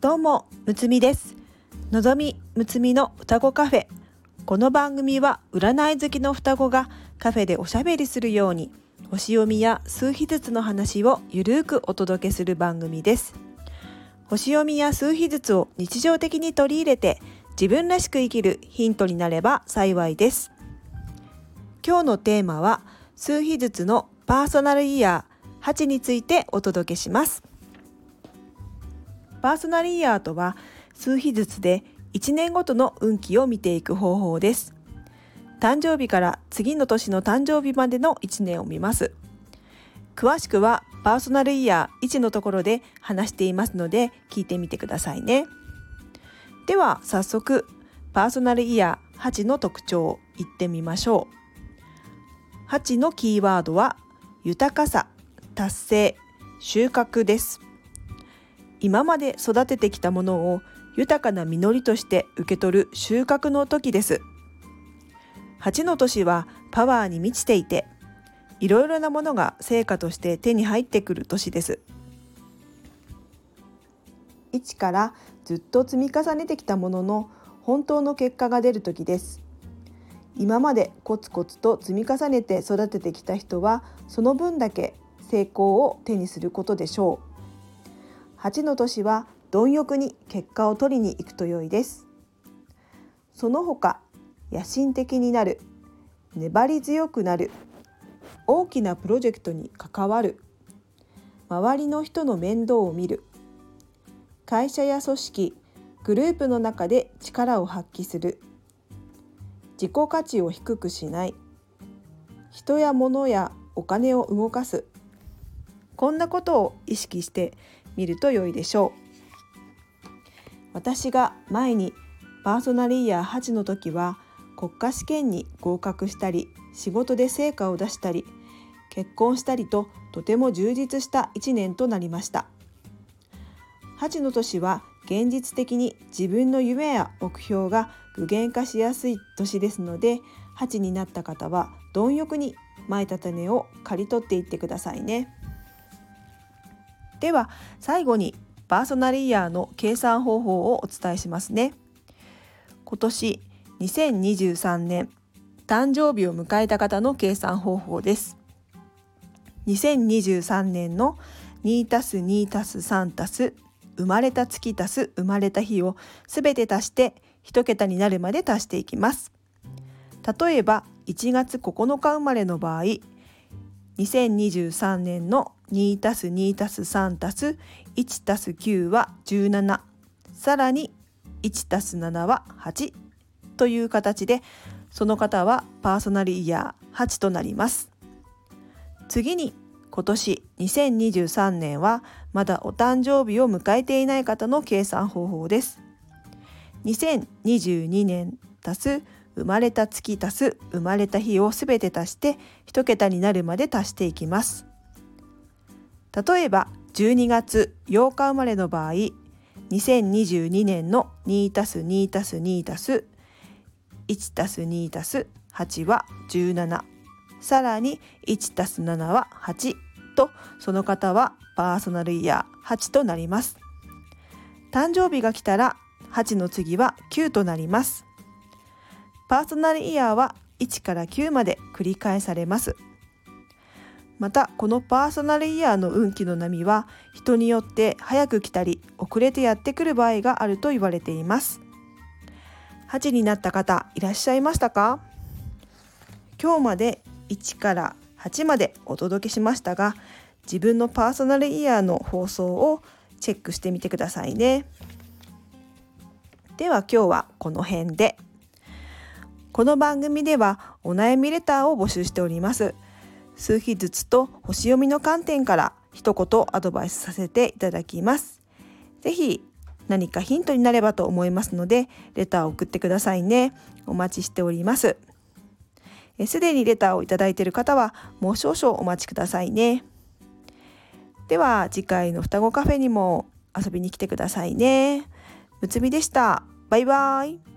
どうもむつみです。のぞみむつみの双子カフェ。この番組は占い好きの双子がカフェでおしゃべりするように星読みや数秘術の話をゆるーくお届けする番組です。星読みや数秘術を日常的に取り入れて自分らしく生きるヒントになれば幸いです。今日のテーマは数秘術のパーソナルイヤー8についてお届けします。パーソナルイヤーとは数日ずつで1年ごとの運気を見ていく方法です。誕生日から次の年の誕生日までの1年を見ます。詳しくはパーソナルイヤー1のところで話していますので聞いてみてくださいね。では早速パーソナルイヤー8の特徴を言ってみましょう。8のキーワードは豊かさ達成収穫です。今まで育ててきたものを豊かな実りとして受け取る収穫の時です。8の年はパワーに満ちていていろいろなものが成果として手に入ってくる年です。1からずっと積み重ねてきたものの本当の結果が出る時です。今までコツコツと積み重ねて育ててきた人はその分だけ成功を手にすることでしょう。8の年は貪欲に結果を取りに行くと良いです。その他野心的になる粘り強くなる大きなプロジェクトに関わる周りの人の面倒を見る会社や組織グループの中で力を発揮する自己価値を低くしない人や物やお金を動かすこんなことを意識して見ると良いでしょう私が前にパーソナルイヤー8の時は国家試験に合格したり仕事で成果を出したり結婚したりととても充実した1年となりました8の年は現実的に自分の夢や目標が具現化しやすい年ですので8になった方は貪欲に前た種を刈り取っていってくださいね。では最後にパーソナルイヤーの計算方法をお伝えしますね。今年2023年誕生日を迎えた方の計算方法です。2023年の2たす2たす3たす生まれた月足す生まれた日をすべて足して1桁になるまで足していきます。例えば1月9日生まれの場合2023年の2たす2たす3たす1たす9は17さらに1たす7は8という形でその方はパーソナルイヤー8となります。次に今年2023年はまだお誕生日を迎えていない方の計算方法です。2022年足す生まれた月足す生まれた日をすべて足して1桁になるまで足していきます。例えば12月8日生まれの場合2022年の 2+2+2+1+2+8 は17さらに 1+7 は8とその方はパーソナルイヤー8となります。誕生日が来たら8の次は9となります。パーソナルイヤーは1から9まで繰り返されます。またこのパーソナルイヤーの運気の波は人によって早く来たり遅れてやってくる場合があると言われています。8になった方いらっしゃいましたか？今日まで1から8までお届けしましたが自分のパーソナルイヤーの放送をチェックしてみてくださいね。では今日はこの辺で。この番組ではお悩みレターを募集しております。数日ずつと星読みの観点から一言アドバイスさせていただきます。ぜひ何かヒントになればと思いますので、レターを送ってくださいね。お待ちしております。すでにレターをいただいている方はもう少々お待ちくださいね。では次回の双子カフェにも遊びに来てくださいね。むつみでした。バイバイ。